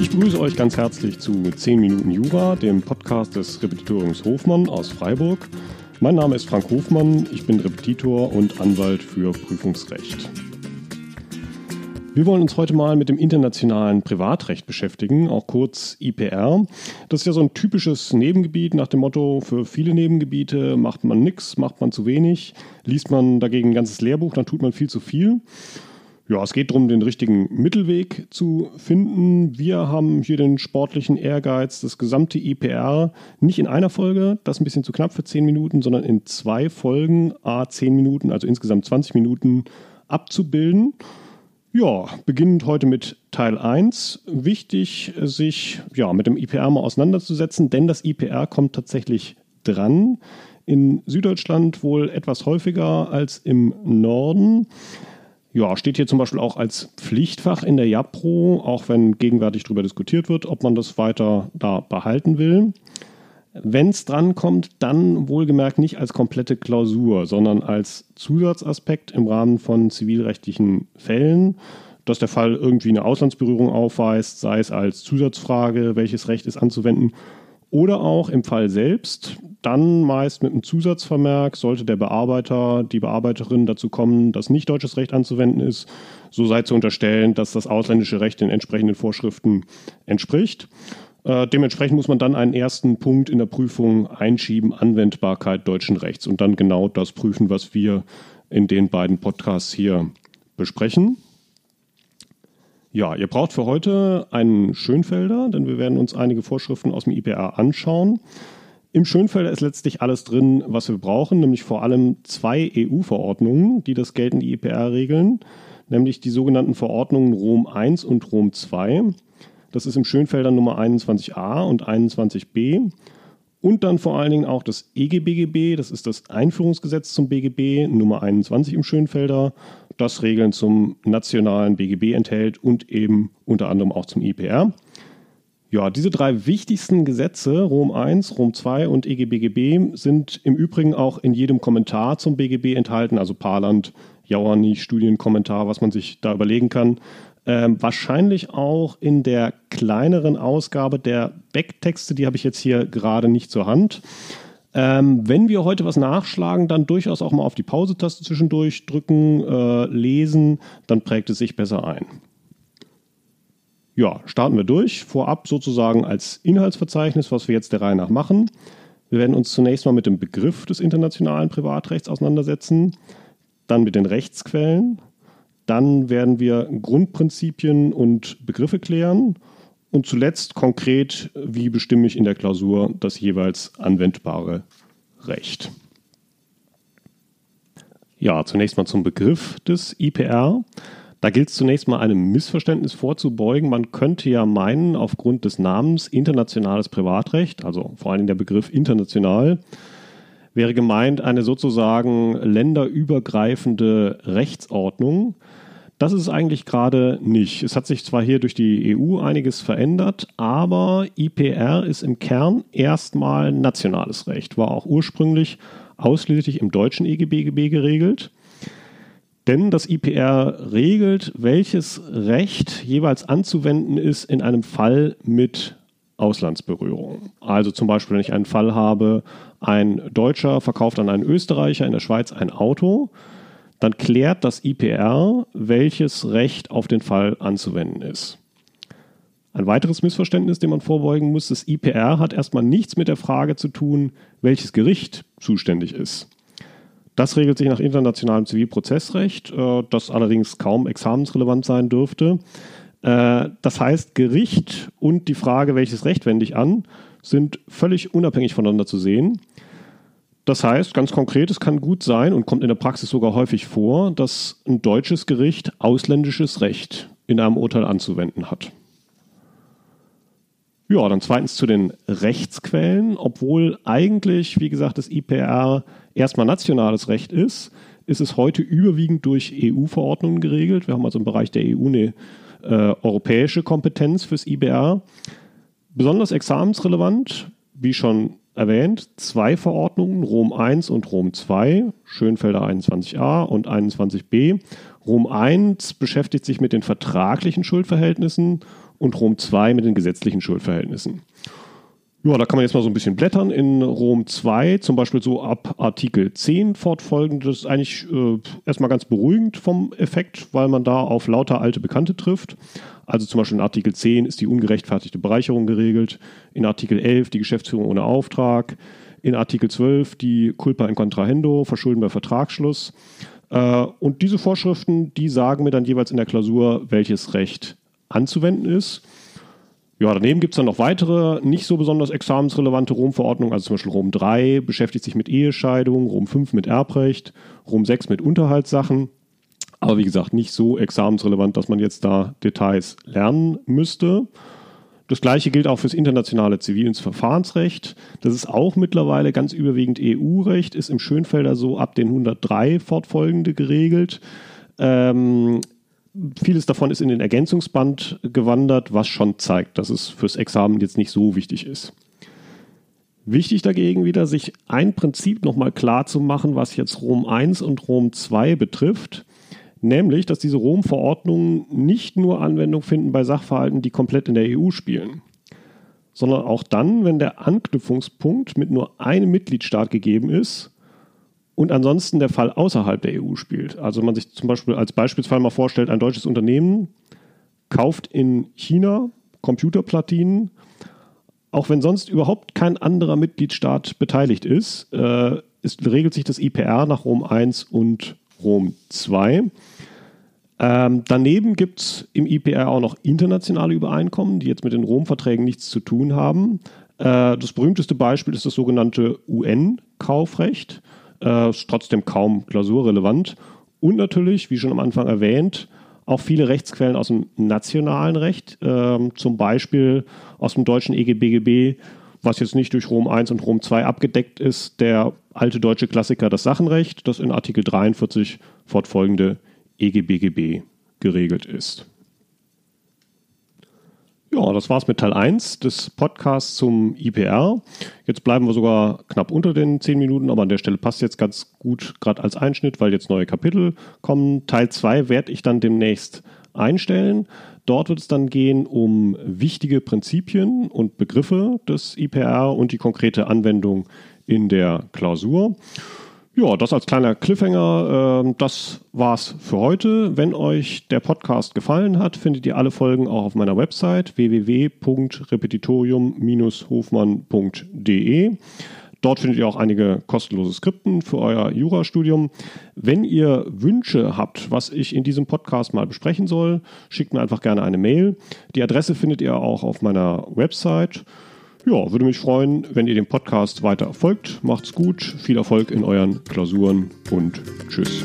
Ich begrüße euch ganz herzlich zu 10 Minuten Jura, dem Podcast des Repetitoriums Hofmann aus Freiburg. Mein Name ist Frank Hofmann, ich bin Repetitor und Anwalt für Prüfungsrecht. Wir wollen uns heute mal mit dem internationalen Privatrecht beschäftigen, auch kurz IPR. Das ist ja so ein typisches Nebengebiet nach dem Motto, für viele Nebengebiete macht man nichts, macht man zu wenig, liest man dagegen ein ganzes Lehrbuch, dann tut man viel zu viel. Ja, es geht darum, den richtigen Mittelweg zu finden. Wir haben hier den sportlichen Ehrgeiz, das gesamte IPR nicht in einer Folge, das ist ein bisschen zu knapp für 10 Minuten, sondern in zwei Folgen, a 10 Minuten, also insgesamt 20 Minuten abzubilden. Ja, beginnend heute mit Teil 1. Wichtig, sich ja, mit dem IPR mal auseinanderzusetzen, denn das IPR kommt tatsächlich dran. In Süddeutschland wohl etwas häufiger als im Norden. Ja, steht hier zum Beispiel auch als Pflichtfach in der JAPRO, auch wenn gegenwärtig darüber diskutiert wird, ob man das weiter da behalten will. Wenn es drankommt, dann wohlgemerkt nicht als komplette Klausur, sondern als Zusatzaspekt im Rahmen von zivilrechtlichen Fällen, dass der Fall irgendwie eine Auslandsberührung aufweist, sei es als Zusatzfrage, welches Recht ist anzuwenden, oder auch im Fall selbst, dann meist mit einem Zusatzvermerk, sollte der Bearbeiter, die Bearbeiterin dazu kommen, dass nicht deutsches Recht anzuwenden ist, so sei zu unterstellen, dass das ausländische Recht den entsprechenden Vorschriften entspricht. Äh, dementsprechend muss man dann einen ersten Punkt in der Prüfung einschieben, Anwendbarkeit deutschen Rechts und dann genau das prüfen, was wir in den beiden Podcasts hier besprechen. Ja, ihr braucht für heute einen Schönfelder, denn wir werden uns einige Vorschriften aus dem IPR anschauen. Im Schönfelder ist letztlich alles drin, was wir brauchen, nämlich vor allem zwei EU-Verordnungen, die das geltende IPR regeln, nämlich die sogenannten Verordnungen Rom I und Rom II. Das ist im Schönfelder Nummer 21a und 21b. Und dann vor allen Dingen auch das EGBGB, das ist das Einführungsgesetz zum BGB, Nummer 21 im Schönfelder, das Regeln zum nationalen BGB enthält und eben unter anderem auch zum IPR. Ja, diese drei wichtigsten Gesetze, Rom I, Rom II und EGBGB, sind im Übrigen auch in jedem Kommentar zum BGB enthalten, also Parland, Jauerni, Studienkommentar, was man sich da überlegen kann. Ähm, wahrscheinlich auch in der kleineren Ausgabe der Backtexte, die habe ich jetzt hier gerade nicht zur Hand. Ähm, wenn wir heute was nachschlagen, dann durchaus auch mal auf die Pause-Taste zwischendurch drücken, äh, lesen, dann prägt es sich besser ein. Ja, starten wir durch. Vorab sozusagen als Inhaltsverzeichnis, was wir jetzt der Reihe nach machen. Wir werden uns zunächst mal mit dem Begriff des internationalen Privatrechts auseinandersetzen, dann mit den Rechtsquellen, dann werden wir Grundprinzipien und Begriffe klären und zuletzt konkret, wie bestimme ich in der Klausur das jeweils anwendbare Recht. Ja, zunächst mal zum Begriff des IPR. Da gilt es zunächst mal einem Missverständnis vorzubeugen. Man könnte ja meinen, aufgrund des Namens internationales Privatrecht, also vor allem der Begriff international, wäre gemeint eine sozusagen länderübergreifende Rechtsordnung. Das ist eigentlich gerade nicht. Es hat sich zwar hier durch die EU einiges verändert, aber IPR ist im Kern erstmal nationales Recht, war auch ursprünglich ausschließlich im deutschen EGBGB geregelt. Denn das IPR regelt, welches Recht jeweils anzuwenden ist in einem Fall mit Auslandsberührung. Also zum Beispiel, wenn ich einen Fall habe, ein Deutscher verkauft an einen Österreicher in der Schweiz ein Auto, dann klärt das IPR, welches Recht auf den Fall anzuwenden ist. Ein weiteres Missverständnis, dem man vorbeugen muss, das IPR hat erstmal nichts mit der Frage zu tun, welches Gericht zuständig ist. Das regelt sich nach internationalem Zivilprozessrecht, äh, das allerdings kaum examensrelevant sein dürfte. Äh, das heißt, Gericht und die Frage, welches Recht wende ich an, sind völlig unabhängig voneinander zu sehen. Das heißt, ganz konkret, es kann gut sein und kommt in der Praxis sogar häufig vor, dass ein deutsches Gericht ausländisches Recht in einem Urteil anzuwenden hat. Ja, dann zweitens zu den Rechtsquellen. Obwohl eigentlich, wie gesagt, das IPR erstmal nationales Recht ist, ist es heute überwiegend durch EU-Verordnungen geregelt. Wir haben also im Bereich der EU eine äh, europäische Kompetenz fürs IBR. Besonders examensrelevant, wie schon erwähnt, zwei Verordnungen, Rom 1 und Rom 2, Schönfelder 21a und 21b. Rom 1 beschäftigt sich mit den vertraglichen Schuldverhältnissen und Rom 2 mit den gesetzlichen Schuldverhältnissen. Ja, da kann man jetzt mal so ein bisschen blättern. In Rom 2, zum Beispiel so ab Artikel 10 fortfolgend, das ist eigentlich äh, erstmal ganz beruhigend vom Effekt, weil man da auf lauter alte Bekannte trifft. Also zum Beispiel in Artikel 10 ist die ungerechtfertigte Bereicherung geregelt, in Artikel 11 die Geschäftsführung ohne Auftrag, in Artikel 12 die Culpa in Contrahendo, Verschulden bei Vertragsschluss. Äh, und diese Vorschriften, die sagen mir dann jeweils in der Klausur, welches Recht anzuwenden ist. Ja, daneben gibt es dann noch weitere, nicht so besonders examensrelevante Rom-Verordnungen, also zum Beispiel Rom 3 beschäftigt sich mit Ehescheidung, Rom 5 mit Erbrecht, Rom 6 mit Unterhaltssachen. Aber wie gesagt, nicht so examensrelevant, dass man jetzt da Details lernen müsste. Das gleiche gilt auch fürs internationale Zivil- und Verfahrensrecht. Das ist auch mittlerweile ganz überwiegend EU-Recht, ist im Schönfelder so ab den 103 fortfolgende geregelt. Ähm, vieles davon ist in den Ergänzungsband gewandert, was schon zeigt, dass es fürs Examen jetzt nicht so wichtig ist. Wichtig dagegen wieder, sich ein Prinzip nochmal klar zu machen, was jetzt Rom 1 und Rom 2 betrifft, nämlich, dass diese Rom-Verordnungen nicht nur Anwendung finden bei Sachverhalten, die komplett in der EU spielen, sondern auch dann, wenn der Anknüpfungspunkt mit nur einem Mitgliedstaat gegeben ist und ansonsten der Fall außerhalb der EU spielt. Also man sich zum Beispiel als Beispielsfall mal vorstellt, ein deutsches Unternehmen kauft in China Computerplatinen, auch wenn sonst überhaupt kein anderer Mitgliedstaat beteiligt ist, äh, ist regelt sich das IPR nach Rom 1 und Rom 2. Ähm, daneben gibt es im IPR auch noch internationale Übereinkommen, die jetzt mit den Rom-Verträgen nichts zu tun haben. Äh, das berühmteste Beispiel ist das sogenannte UN-Kaufrecht. Äh, ist trotzdem kaum klausurrelevant. Und natürlich, wie schon am Anfang erwähnt, auch viele Rechtsquellen aus dem nationalen Recht, äh, zum Beispiel aus dem deutschen EGBGB, was jetzt nicht durch Rom 1 und Rom 2 abgedeckt ist, der alte deutsche Klassiker das Sachenrecht, das in Artikel 43 fortfolgende EGBGB geregelt ist. Ja, das war's mit Teil 1 des Podcasts zum IPR. Jetzt bleiben wir sogar knapp unter den 10 Minuten, aber an der Stelle passt jetzt ganz gut, gerade als Einschnitt, weil jetzt neue Kapitel kommen. Teil 2 werde ich dann demnächst einstellen. Dort wird es dann gehen um wichtige Prinzipien und Begriffe des IPR und die konkrete Anwendung in der Klausur. Ja, das als kleiner Cliffhanger. Ähm, das war's für heute. Wenn euch der Podcast gefallen hat, findet ihr alle Folgen auch auf meiner Website www.repetitorium-hofmann.de. Dort findet ihr auch einige kostenlose Skripten für euer Jurastudium. Wenn ihr Wünsche habt, was ich in diesem Podcast mal besprechen soll, schickt mir einfach gerne eine Mail. Die Adresse findet ihr auch auf meiner Website. Ja, würde mich freuen, wenn ihr dem Podcast weiter folgt. Macht's gut, viel Erfolg in euren Klausuren und tschüss.